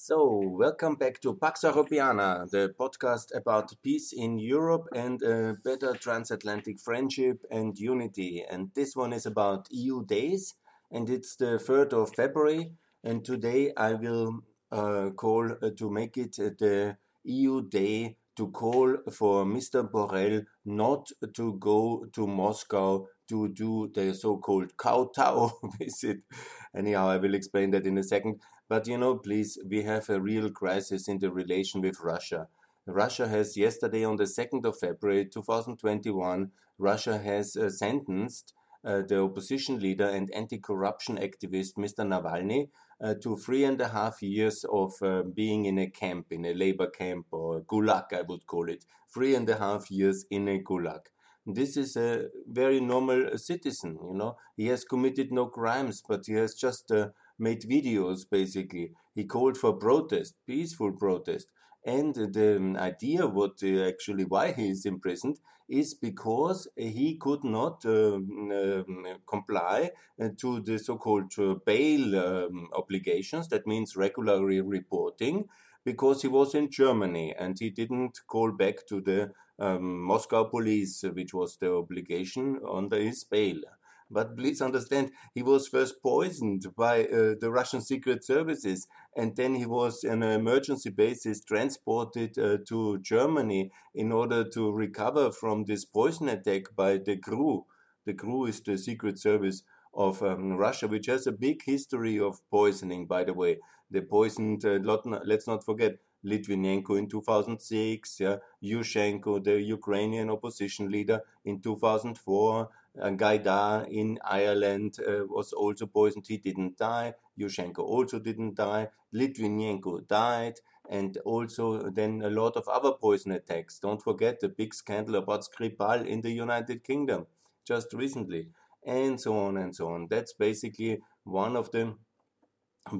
So, welcome back to Pax Europiana, the podcast about peace in Europe and a better transatlantic friendship and unity. And this one is about EU days, and it's the 3rd of February. And today I will uh, call uh, to make it the EU day to call for Mr. Borrell not to go to Moscow to do the so-called kowtow visit. Anyhow, I will explain that in a second. But you know, please, we have a real crisis in the relation with Russia. Russia has yesterday, on the 2nd of February 2021, Russia has uh, sentenced uh, the opposition leader and anti corruption activist Mr. Navalny uh, to three and a half years of uh, being in a camp, in a labor camp or gulag, I would call it. Three and a half years in a gulag this is a very normal citizen, you know. He has committed no crimes, but he has just uh, made videos, basically. He called for protest, peaceful protest. And the idea, what uh, actually why he is imprisoned, is because he could not um, um, comply uh, to the so-called uh, bail um, obligations. That means regularly reporting, because he was in Germany and he didn't call back to the um, Moscow police, which was the obligation under his bail. But please understand, he was first poisoned by uh, the Russian secret services, and then he was on an emergency basis transported uh, to Germany in order to recover from this poison attack by the GRU. The GRU is the secret service of um, Russia, which has a big history of poisoning, by the way. They poisoned, uh, let's not forget, Litvinenko in 2006, yeah, Yushchenko, the Ukrainian opposition leader, in 2004. Uh, Gaidar in Ireland uh, was also poisoned. He didn't die. Yushchenko also didn't die. Litvinenko died. And also then a lot of other poison attacks. Don't forget the big scandal about Skripal in the United Kingdom just recently. And so on and so on. That's basically one of the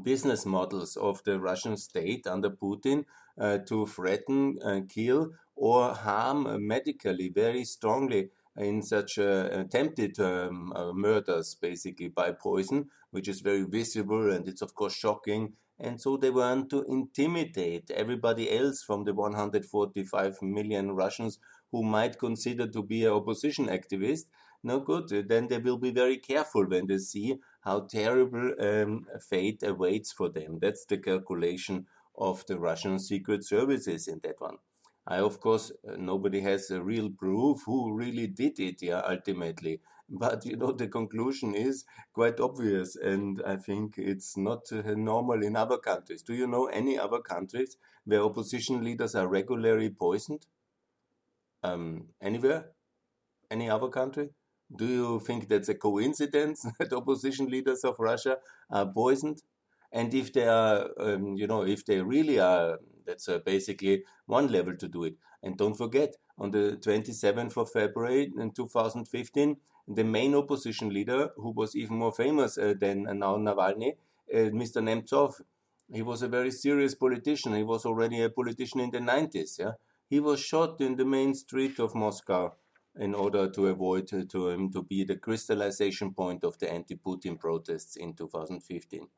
business models of the Russian state under Putin uh, to threaten, uh, kill, or harm medically very strongly in such uh, attempted um, uh, murders, basically by poison, which is very visible and it's of course shocking. And so they want to intimidate everybody else from the 145 million Russians who might consider to be an opposition activist. No good. Then they will be very careful when they see how terrible um, fate awaits for them. That's the calculation of the Russian secret services in that one. I, of course, uh, nobody has a real proof who really did it, yeah, ultimately. But, you know, the conclusion is quite obvious, and I think it's not uh, normal in other countries. Do you know any other countries where opposition leaders are regularly poisoned? Um, anywhere? Any other country? Do you think that's a coincidence that opposition leaders of Russia are poisoned? And if they are, um, you know, if they really are, that's uh, basically one level to do it. And don't forget, on the 27th of February in 2015, the main opposition leader, who was even more famous uh, than now Navalny, uh, Mr. Nemtsov, he was a very serious politician. He was already a politician in the 90s. Yeah, he was shot in the main street of Moscow in order to avoid uh, to him to be the crystallization point of the anti-Putin protests in 2015.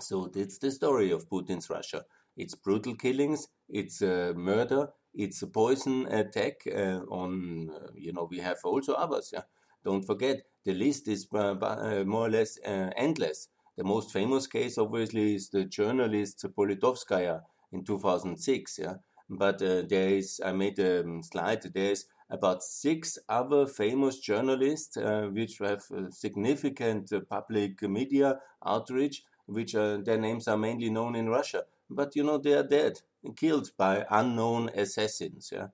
So that's the story of Putin's Russia. It's brutal killings, it's uh, murder, it's a poison attack uh, on, uh, you know, we have also others. Yeah? Don't forget, the list is uh, uh, more or less endless. The most famous case, obviously, is the journalist Politkovskaya in 2006. Yeah, but there is. I made a um, slide. There is about six other famous journalists uh, which have significant uh, public media outreach, which their names are mainly known in Russia. But you know they are dead, killed by unknown assassins. Yeah.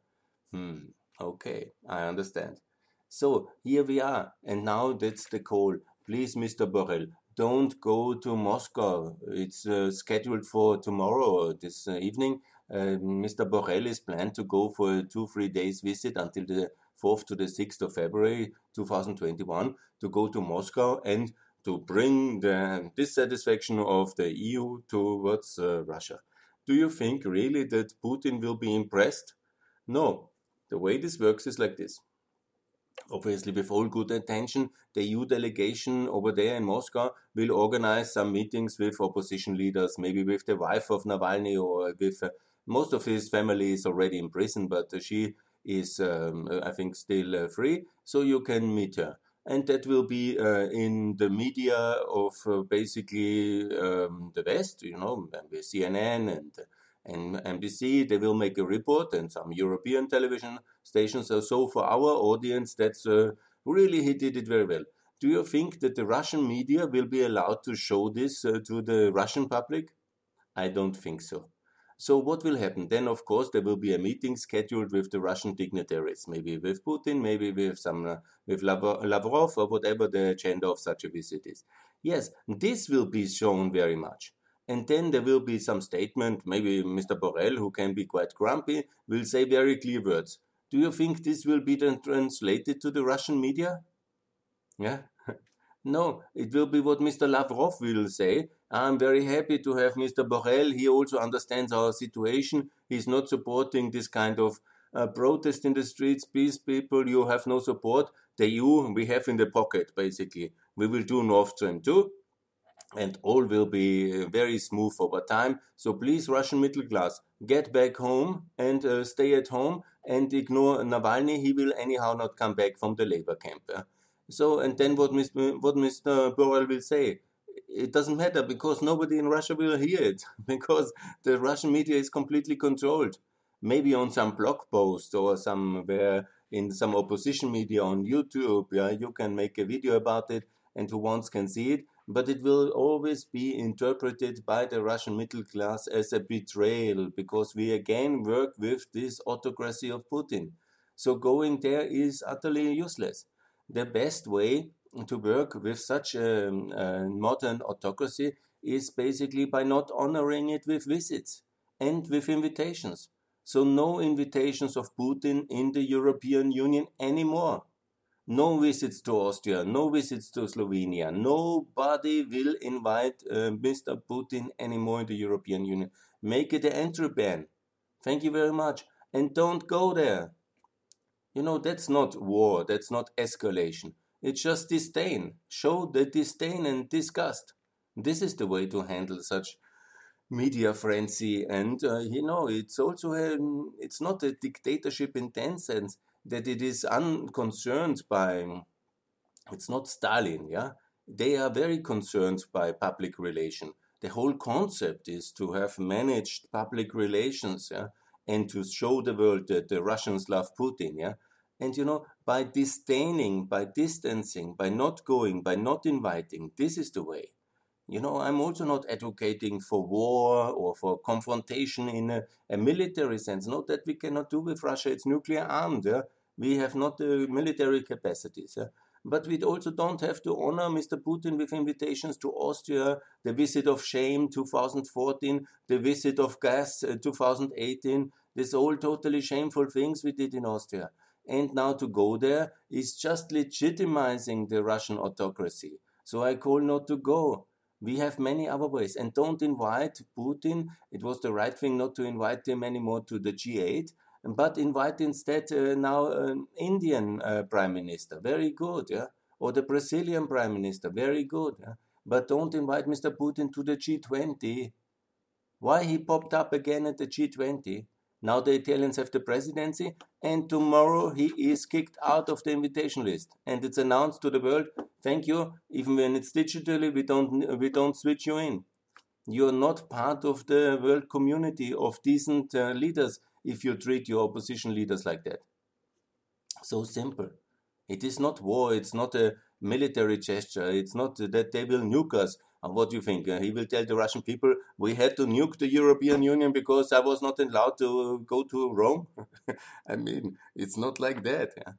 Hmm. Okay, I understand. So here we are, and now that's the call. Please, Mr. Borrell, don't go to Moscow. It's uh, scheduled for tomorrow, this uh, evening. Mr. Borrell is planned to go for a two, three days visit until the 4th to the 6th of February 2021 to go to Moscow and to bring the dissatisfaction of the EU towards uh, Russia. Do you think really that Putin will be impressed? No. The way this works is like this. obviously with all good intention, the EU delegation over there in Moscow will organize some meetings with opposition leaders, maybe with the wife of Navalny or with uh, most of his family is already in prison, but she is, um, I think, still uh, free, so you can meet her. And that will be uh, in the media of uh, basically um, the West, you know, CNN and and NBC, they will make a report and some European television stations. So for our audience, that's uh, really he did it very well. Do you think that the Russian media will be allowed to show this uh, to the Russian public? I don't think so. So what will happen? Then, of course, there will be a meeting scheduled with the Russian dignitaries, maybe with Putin, maybe with some uh, with Lavrov or whatever the agenda of such a visit is. Yes, this will be shown very much. And then there will be some statement, maybe Mr. Borrell, who can be quite grumpy, will say very clear words. Do you think this will be then translated to the Russian media? Yeah. no, it will be what Mr. Lavrov will say. I'm very happy to have Mr. Borrell. He also understands our situation. He's not supporting this kind of uh, protest in the streets. Peace people, you have no support. The EU we have in the pocket, basically. We will do Nord Stream 2 and all will be uh, very smooth over time. So please, Russian middle class, get back home and uh, stay at home and ignore Navalny. He will anyhow not come back from the labor camp. So, and then what Mr. what Mr. Borrell will say, it doesn't matter because nobody in Russia will hear it because the Russian media is completely controlled. Maybe on some blog post or somewhere in some opposition media on YouTube, yeah, you can make a video about it and who wants can see it but it will always be interpreted by the Russian middle class as a betrayal because we again work with this autocracy of Putin. So going there is utterly useless. The best way to work with such a, a modern autocracy is basically by not honoring it with visits and with invitations. So no invitations of Putin in the European Union anymore no visits to Austria, no visits to Slovenia. Nobody will invite uh, Mr. Putin anymore in the European Union. Make it an entry ban. Thank you very much. And don't go there. You know, that's not war, that's not escalation. It's just disdain. Show the disdain and disgust. This is the way to handle such media frenzy. And, uh, you know, it's also, a, it's not a dictatorship in 10 sense that it is unconcerned by, it's not Stalin, yeah? They are very concerned by public relation. The whole concept is to have managed public relations, yeah? And to show the world that the Russians love Putin, yeah? And you know, by disdaining, by distancing, by not going, by not inviting, this is the way. You know, I'm also not advocating for war or for confrontation in a, a military sense. Not that we cannot do with Russia, it's nuclear armed. Yeah? We have not the military capacities. Yeah? But we also don't have to honor Mr. Putin with invitations to Austria, the visit of shame 2014, the visit of gas uh, 2018. These all totally shameful things we did in Austria. And now to go there is just legitimizing the Russian autocracy. So I call not to go. We have many other ways. And don't invite Putin. It was the right thing not to invite him anymore to the G8, but invite instead uh, now an Indian uh, prime minister. Very good, yeah? Or the Brazilian prime minister. Very good. Yeah? But don't invite Mr. Putin to the G20. Why he popped up again at the G20? Now the Italians have the presidency, and tomorrow he is kicked out of the invitation list, and it's announced to the world. Thank you. Even when it's digitally, we don't we don't switch you in. You're not part of the world community of decent uh, leaders if you treat your opposition leaders like that. So simple. It is not war. It's not a military gesture. It's not that they will nuke us. What do you think? Uh, he will tell the Russian people, we had to nuke the European Union because I was not allowed to go to Rome? I mean, it's not like that. Yeah?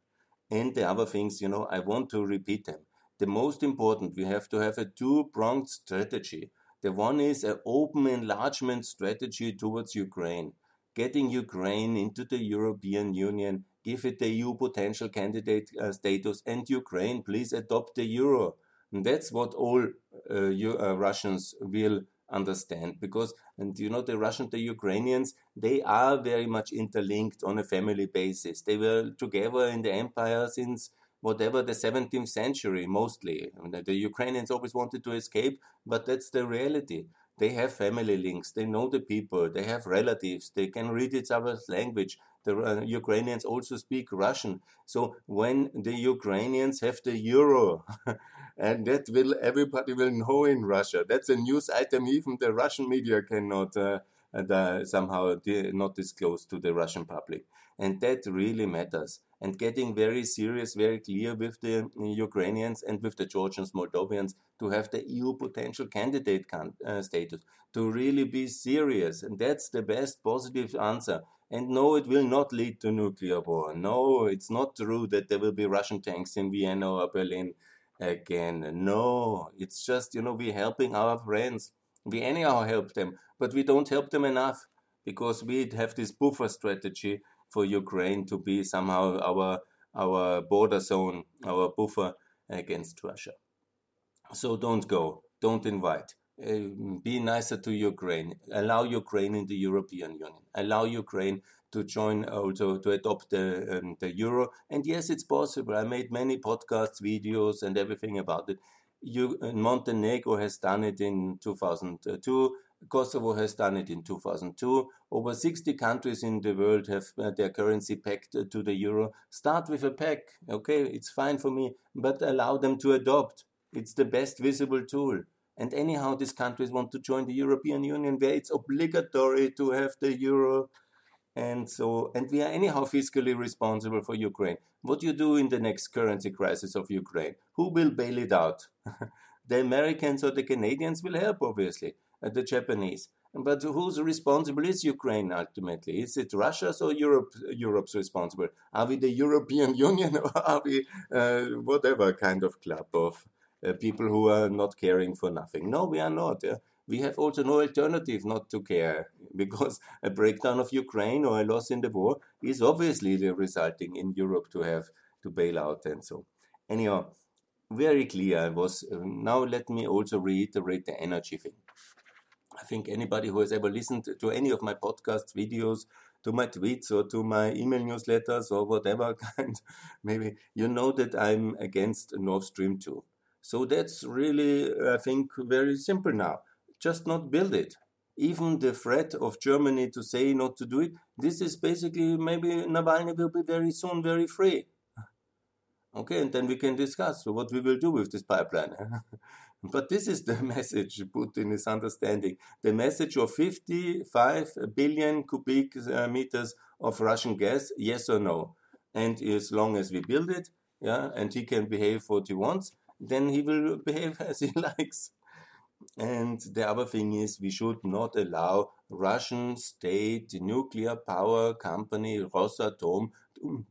And the other things, you know, I want to repeat them. The most important, we have to have a two pronged strategy. The one is an open enlargement strategy towards Ukraine, getting Ukraine into the European Union, give it the EU potential candidate uh, status, and Ukraine, please adopt the euro and that's what all uh, you, uh, Russians will understand because and you know the Russians the Ukrainians they are very much interlinked on a family basis they were together in the empire since whatever the 17th century mostly. I mean, the Ukrainians always wanted to escape, but that's the reality. They have family links, they know the people, they have relatives, they can read each other's language. The uh, Ukrainians also speak Russian. So when the Ukrainians have the euro, and that will everybody will know in Russia. That's a news item even the Russian media cannot uh, uh, somehow not disclose to the Russian public. And that really matters. And getting very serious, very clear with the Ukrainians and with the Georgians, Moldovians to have the EU potential candidate uh, status, to really be serious. And that's the best positive answer. And no, it will not lead to nuclear war. No, it's not true that there will be Russian tanks in Vienna or Berlin again. No, it's just, you know, we're helping our friends. We anyhow help them, but we don't help them enough because we have this buffer strategy for Ukraine to be somehow our our border zone, our buffer against Russia. So don't go, don't invite. Uh, be nicer to Ukraine. Allow Ukraine in the European Union. Allow Ukraine to join also to adopt the um, the euro. And yes, it's possible. I made many podcasts, videos, and everything about it. You, uh, Montenegro has done it in 2002. Kosovo has done it in 2002. Over 60 countries in the world have uh, their currency pegged uh, to the euro. Start with a peg, okay? It's fine for me, but allow them to adopt. It's the best visible tool. And anyhow, these countries want to join the European Union where it's obligatory to have the euro. And so, and we are anyhow fiscally responsible for Ukraine. What do you do in the next currency crisis of Ukraine? Who will bail it out? the Americans or the Canadians will help, obviously, uh, the Japanese. But who's responsible is Ukraine ultimately? Is it Russia's or Europe, Europe's responsible? Are we the European Union or are we uh, whatever kind of club of uh, people who are not caring for nothing? No, we are not. Yeah? We have also no alternative not to care because a breakdown of Ukraine or a loss in the war is obviously resulting in Europe to have to bail out and so. Anyhow, very clear was. Uh, now let me also reiterate the energy thing. I think anybody who has ever listened to any of my podcasts, videos, to my tweets or to my email newsletters or whatever kind, maybe you know that I'm against Nord Stream 2. So that's really, I think, very simple now. Just not build it. Even the threat of Germany to say not to do it, this is basically maybe Navalny will be very soon very free. Okay, and then we can discuss what we will do with this pipeline. but this is the message Putin is understanding. The message of 55 billion cubic uh, meters of Russian gas, yes or no. And as long as we build it, yeah, and he can behave what he wants, then he will behave as he likes. And the other thing is, we should not allow Russian state nuclear power company Rosatom to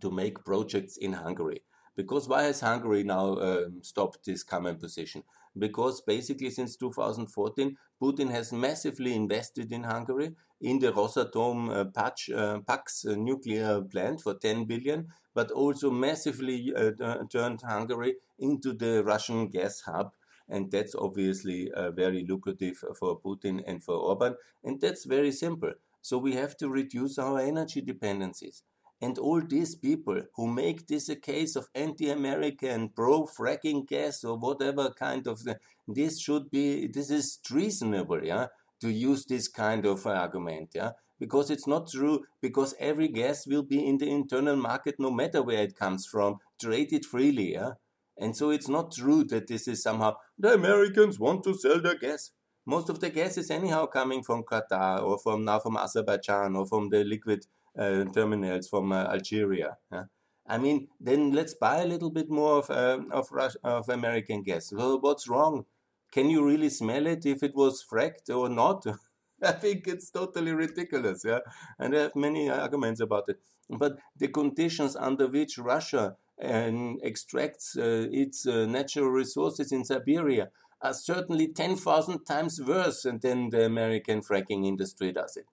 to make projects in Hungary. Because why has Hungary now um, stopped this common position? Because basically since 2014, Putin has massively invested in Hungary in the Rosatom Patch, uh, Paks uh, nuclear plant for 10 billion, but also massively uh, turned Hungary into the Russian gas hub. And that's obviously uh, very lucrative for Putin and for Orban. And that's very simple. So we have to reduce our energy dependencies. And all these people who make this a case of anti-American, pro-fracking gas or whatever kind of this should be this is treasonable, yeah, to use this kind of argument, yeah, because it's not true. Because every gas will be in the internal market, no matter where it comes from, traded freely, yeah. And so it's not true that this is somehow the Americans want to sell their gas. Most of the gas is anyhow coming from Qatar or from now from Azerbaijan or from the liquid uh, terminals from uh, Algeria. Yeah? I mean, then let's buy a little bit more of uh, of, of American gas. Well, what's wrong? Can you really smell it if it was fracked or not? I think it's totally ridiculous. Yeah, and I have many arguments about it. But the conditions under which Russia um, extracts uh, its uh, natural resources in Siberia are certainly 10,000 times worse than the American fracking industry does it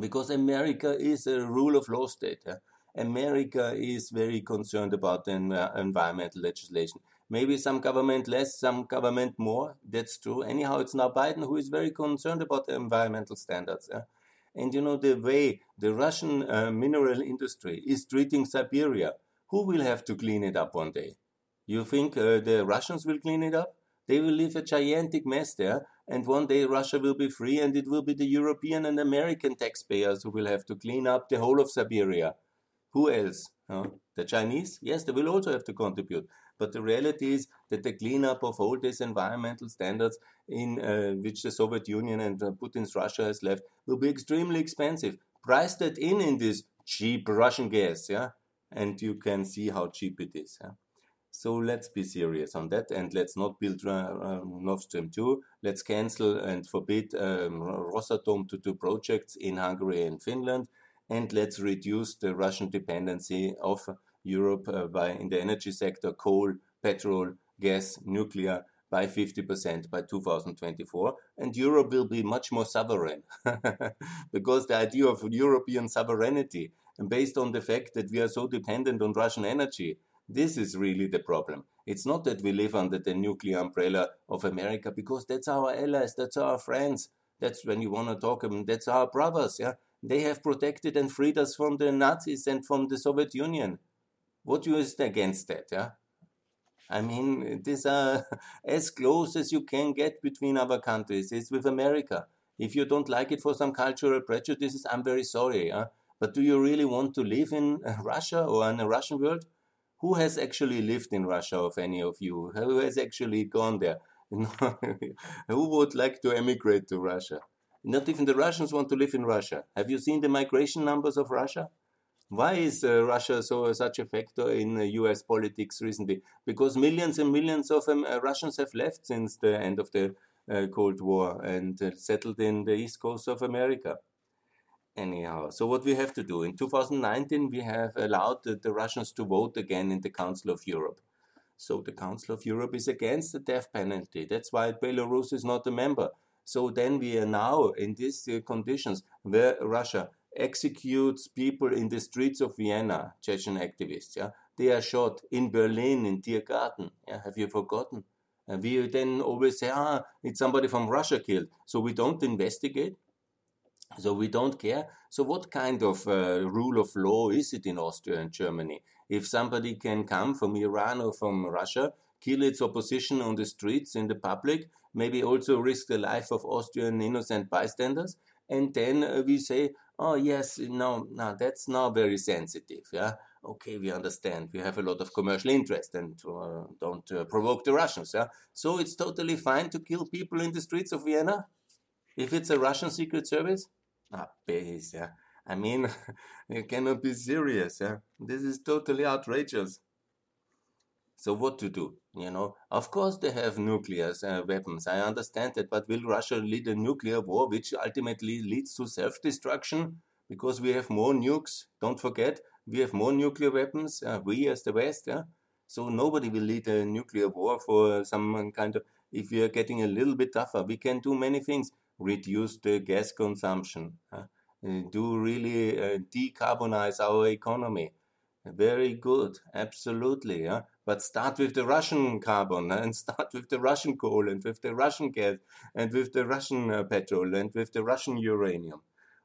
because America is a rule of law state. Yeah? America is very concerned about the environmental legislation. Maybe some government less, some government more. That's true. Anyhow, it's now Biden who is very concerned about the environmental standards. And you know, the way the Russian uh, mineral industry is treating Siberia, who will have to clean it up one day? You think uh, the Russians will clean it up? They will leave a gigantic mess there, and one day Russia will be free, and it will be the European and American taxpayers who will have to clean up the whole of Siberia. Who else? The Chinese? Yes, they will also have to contribute. But the reality is that the cleanup of all these environmental standards in uh, which the Soviet Union and uh, Putin's Russia has left will be extremely expensive. Price that in in this cheap Russian gas, yeah, and you can see how cheap it is. Yeah? So let's be serious on that and let's not build uh, uh, Nord Stream 2. Let's cancel and forbid um, Rosatom to do projects in Hungary and Finland. And let's reduce the Russian dependency of Europe uh, by in the energy sector, coal, petrol, gas, nuclear by 50% by 2024. And Europe will be much more sovereign because the idea of European sovereignty and based on the fact that we are so dependent on Russian energy this is really the problem. It's not that we live under the nuclear umbrella of America because that's our allies, that's our friends. That's when you want to talk about that's our brothers, yeah. They have protected and freed us from the Nazis and from the Soviet Union. What you is against that, yeah? I mean, these are as close as you can get between our countries. It's with America. If you don't like it for some cultural prejudices, I'm very sorry. But do you really want to live in uh, Russia or in a Russian world? who has actually lived in Russia of any of you? Who has actually gone there? who would like to emigrate to Russia? Not even the Russians want to live in Russia. Have you seen the migration numbers of Russia? Why is uh, Russia so such a factor in uh, U.S. politics recently? Because millions and millions of um, uh, Russians have left since the end of the uh, Cold War and uh, settled in the east coast of America anyhow. So what we have to do in 2019, we have allowed the, Russians to vote again in the Council of Europe. So the Council of Europe is against the death penalty. That's why Belarus is not a member. So then we are now in these uh, conditions where Russia executes people in the streets of Vienna, Chechen activists. Yeah, they are shot in Berlin in Tiergarten. Yeah, have you forgotten? And we then always say, ah, it's somebody from Russia killed. So we don't investigate so we don't care. So what kind of uh, rule of law is it in Austria and Germany? If somebody can come from Iran or from Russia, kill its opposition on the streets in the public, maybe also risk the life of Austrian innocent bystanders, and then uh, we say, oh yes, no, no, that's not very sensitive. Yeah, okay, we understand. We have a lot of commercial interest and uh, don't uh, provoke the Russians. Yeah, so it's totally fine to kill people in the streets of Vienna if it's a Russian secret service. Ah, base, yeah. I mean, you cannot be serious, yeah. This is totally outrageous. So what to do? You know, of course they have nuclear uh, weapons. I understand that, but will Russia lead a nuclear war, which ultimately leads to self-destruction? Because we have more nukes. Don't forget, we have more nuclear weapons. Uh, we as the West, yeah. So nobody will lead a nuclear war for some kind of. If we are getting a little bit tougher, we can do many things reduce the gas consumption, uh, do really uh, decarbonize our economy. Very good, absolutely. Yeah? But start with the Russian carbon and start with the Russian coal and with the Russian gas and with the Russian uh, petrol and with the Russian uranium.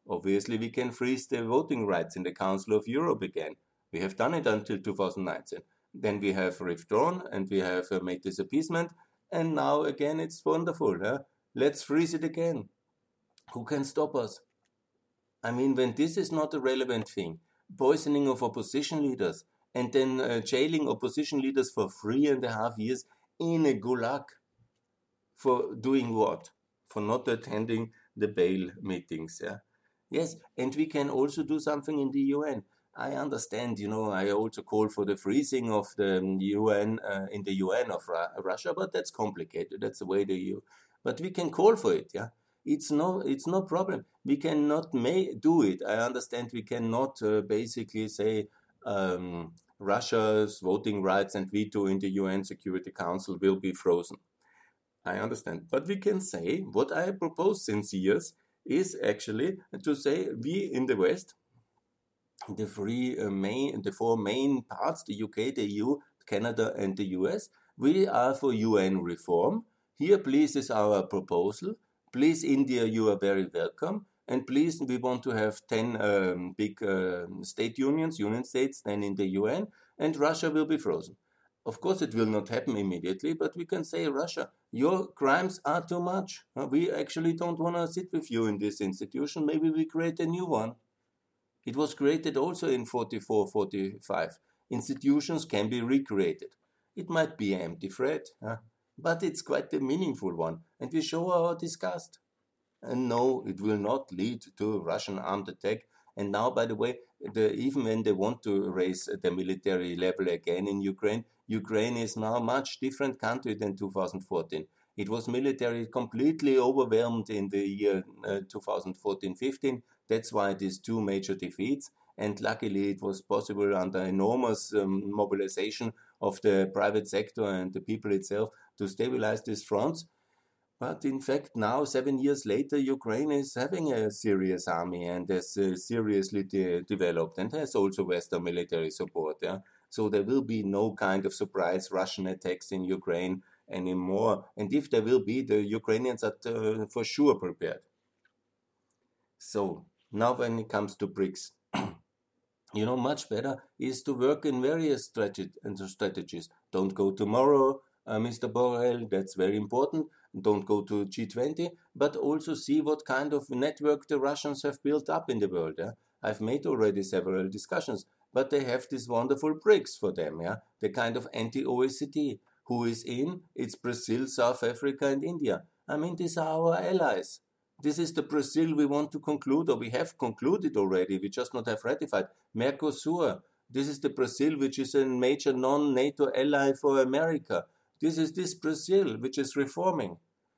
Obviously, we can freeze the voting rights in the Council of Europe again. We have done it until 2019. Then we have withdrawn and we have uh, made this appeasement. And now again, it's wonderful. Huh? Let's freeze it again. Who can stop us? I mean, when this is not a relevant thing, poisoning of opposition leaders and then uh, jailing opposition leaders for three and a half years in a gulag for doing what? For not attending the bail meetings. Yeah. Yes, and we can also do something in the UN. I understand, you know, I also call for the freezing of the UN uh, in the UN of Russia, but that's complicated. That's the way the EU but we can call for it. Yeah, it's no it's no problem. We cannot may do it. I understand we cannot uh, basically say um, Russia's voting rights and veto in the UN Security Council will be frozen. I understand, but we can say what I propose since years is actually to say we in the West, the three uh, main, the four main parts, the UK, the EU, Canada, and the US, we are for UN reform here, please, is our proposal. Please, India, you are very welcome. And please, we want to have 10 um, big uh, state unions, union states, then in the UN, and Russia will be frozen. Of course, it will not happen immediately, but we can say, Russia, your crimes are too much. We actually don't want to sit with you in this institution. Maybe we create a new one. It was created also in 44, 45. Institutions can be recreated. It might be an empty threat, but it's quite a meaningful one, and we show our disgust. And no, it will not lead to a Russian armed attack. And now, by the way, the, even when they want to raise the military level again in Ukraine, Ukraine is now a much different country than 2014. It was military completely overwhelmed in the year uh, 2014-15. That's why these two major defeats. And luckily, it was possible under enormous um, mobilization of the private sector and the people itself to stabilize these fronts. But in fact, now, seven years later, Ukraine is having a serious army and has uh, seriously de developed and has also Western military support. Yeah? So there will be no kind of surprise Russian attacks in Ukraine anymore. And if there will be, the Ukrainians are uh, for sure prepared. So now when it comes to BRICS, you know, much better is to work in various strategies. Don't go tomorrow, uh, Mr. Borrell, that's very important. Don't go to G20, but also see what kind of network the Russians have built up in the world. Yeah? I've made already several discussions, but they have these wonderful BRICS for them, yeah, the kind of anti-OECD. Who is in? It's Brazil, South Africa, and India. I mean, these are our allies. This is the Brazil we want to conclude, or we have concluded already. We just not have ratified. Mercosur. This is the Brazil which is a major non-NATO ally for America. This is this Brazil which is reforming.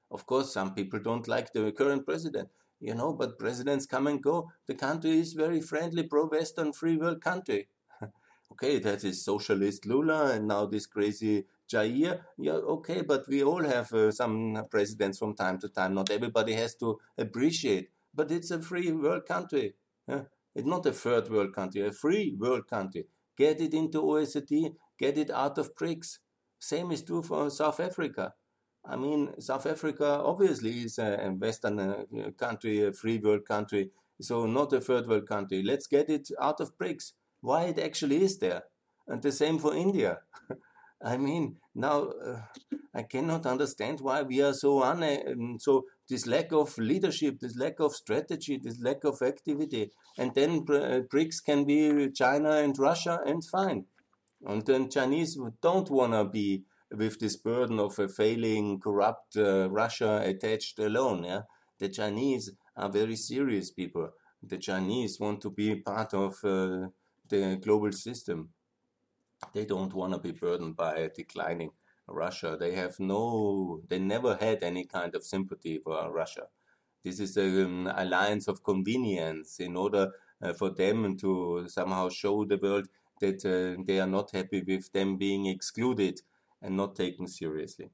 Of course, some people don't like the current president, you know, but presidents come and go. The country is very friendly, pro-Western, free world country. okay, that is socialist Lula and now this crazy Jair. Yeah, okay, but we all have uh, some presidents from time to time. Not everybody has to appreciate, but it's a free world country. Yeah? It's not a third world country, a free world country. Get it into OECD, get it out of BRICS. Same is true for South Africa. I mean, South Africa obviously is a Western uh, country, a free world country, so not a third world country. Let's get it out of BRICS. Why it actually is there. And the same for India. I mean, now uh, I cannot understand why we are so un um, so this lack of leadership, this lack of strategy, this lack of activity, and then uh, BRICS can be China and Russia, and fine. And then Chinese don't want to be with this burden of a failing, corrupt uh, Russia attached alone. Yeah? The Chinese are very serious people. The Chinese want to be part of uh, the global system. They don't want to be burdened by a declining Russia. They have no, they never had any kind of sympathy for Russia. This is an um, alliance of convenience in order uh, for them to somehow show the world that uh, they are not happy with them being excluded and not taken seriously.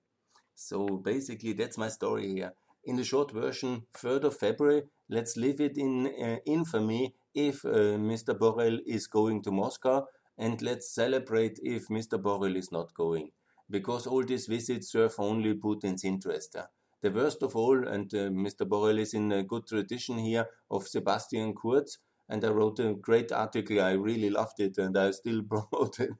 So basically, that's my story here. In the short version, 3rd of February, let's leave it in uh, infamy if uh, Mr. Borrell is going to Moscow, and let's celebrate if Mr. Borrell is not going. Because all these visits serve only Putin's interest. The worst of all, and uh, Mr. Borrell is in a good tradition here of Sebastian Kurz, and I wrote a great article. I really loved it, and I still promote it.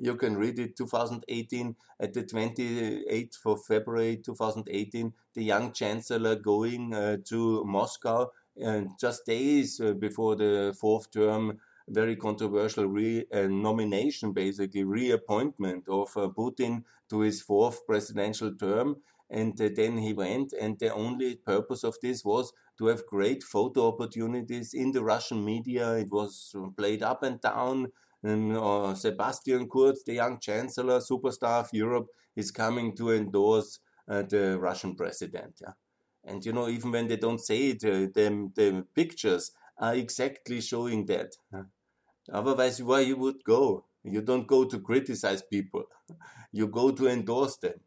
you can read it. 2018 at the 28th of February 2018, the young chancellor going uh, to Moscow, and just days uh, before the fourth term. Very controversial re- uh, nomination, basically reappointment of uh, Putin to his fourth presidential term, and uh, then he went, and the only purpose of this was to have great photo opportunities in the Russian media. It was played up and down. And, uh, Sebastian Kurz, the young chancellor, superstar of Europe, is coming to endorse uh, the Russian president. Yeah? And you know, even when they don't say it, uh, the, the pictures are exactly showing that. Otherwise, why you would go? You don't go to criticize people. You go to endorse them.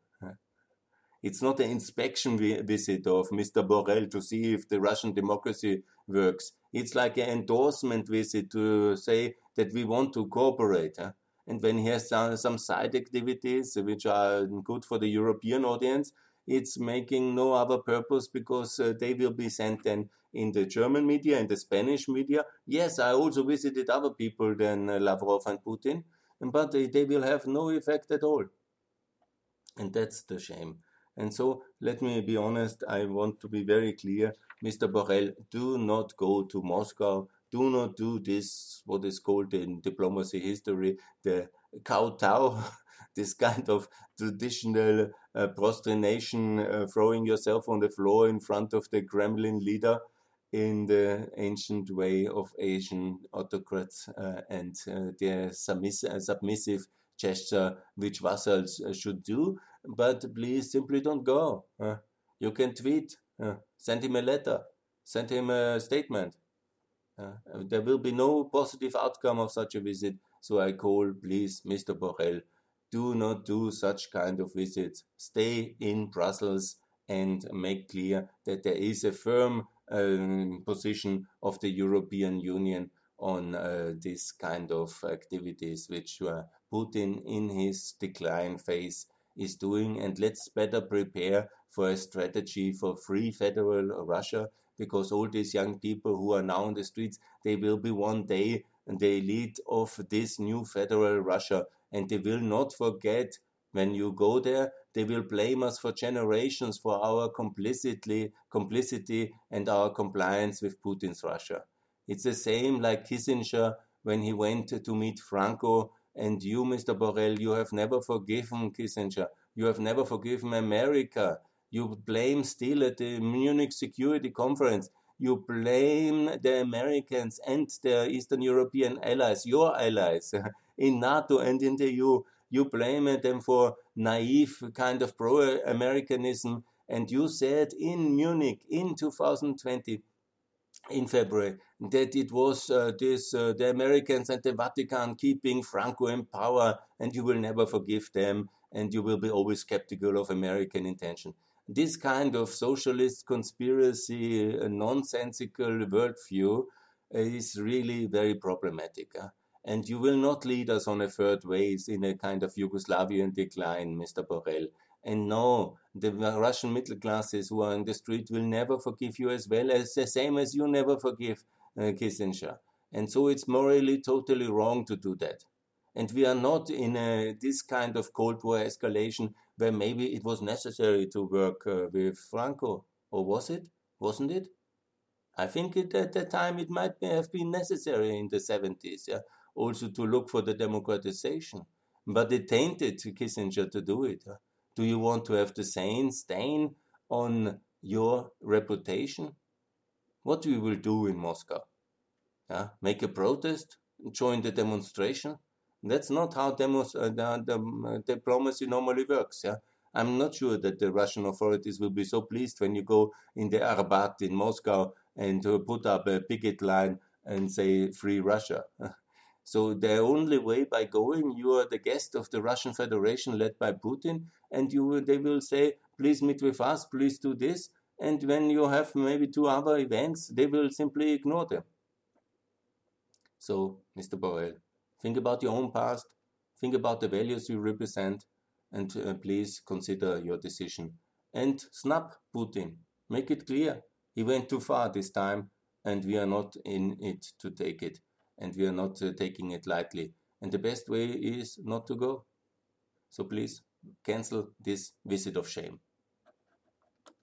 It's not an inspection visit of Mr. Borrell to see if the Russian democracy works. It's like an endorsement visit to say that we want to cooperate. Huh? And when he has some, some side activities which are good for the European audience, it's making no other purpose because uh, they will be sent then in the German media, in the Spanish media. Yes, I also visited other people than uh, Lavrov and Putin, but they, they will have no effect at all. And that's the shame. And so, let me be honest, I want to be very clear. Mr. Borrell, do not go to Moscow. Do not do this, what is called in diplomacy history, the kowtow, this kind of traditional uh, prostration, uh, throwing yourself on the floor in front of the Kremlin leader in the ancient way of Asian autocrats uh, and uh, their submiss submissive gesture which vassals uh, should do. But please simply don't go. you can tweet, send him a letter, send him a statement. there will be no positive outcome of such a visit. So I call, please, Mr. Borrell, do not do such kind of visits. Stay in Brussels and make clear that there is a firm uh, position of the European Union on uh, this kind of activities which uh, Putin in his decline phase is doing. And let's better prepare for a strategy for free federal Russia because all these young people who are now in the streets, they will be one day the elite of this new federal Russia and they will not forget when you go there they will blame us for generations for our complicity complicity and our compliance with Putin's Russia it's the same like Kissinger when he went to meet Franco and you Mr Borrell you have never forgiven Kissinger you have never forgiven America you blame still at the Munich Security Conference you blame the Americans and their Eastern European allies, your allies, in NATO and in the EU. You blame them for naive kind of pro Americanism. And you said in Munich in 2020, in February, that it was uh, this uh, the Americans and the Vatican keeping Franco in power, and you will never forgive them, and you will be always skeptical of American intention. This kind of socialist conspiracy, uh, nonsensical worldview is really very problematic. And you will not lead us on a third ways in a kind of Yugoslavian decline, Mr. Borrell. And no, the Russian middle classes who are in the street will never forgive you as well as the same as you never forgive uh, Kissinger. And so it's morally totally wrong to do that. And we are not in a, this kind of Cold War escalation where maybe it was necessary to work uh, with Franco. Or was it? Wasn't it? I think it, at that time it might have been necessary in the 70s, yeah, also to look for the democratization. But it tainted Kissinger to do it. Do you want to have the same stain on your reputation? What we will do in Moscow? Yeah? Make a protest? Join the demonstration? That's not how demos, uh, the, the, uh, diplomacy normally works. Yeah, I'm not sure that the Russian authorities will be so pleased when you go in the Arbat in Moscow and uh, put up a picket line and say "Free Russia." so the only way by going, you are the guest of the Russian Federation led by Putin, and you they will say, "Please meet with us. Please do this." And when you have maybe two other events, they will simply ignore them. So, Mr. Borrell, Think about your own past, think about the values you represent, and uh, please consider your decision. And snap Putin. Make it clear. He went too far this time, and we are not in it to take it, and we are not uh, taking it lightly. And the best way is not to go. So please cancel this visit of shame.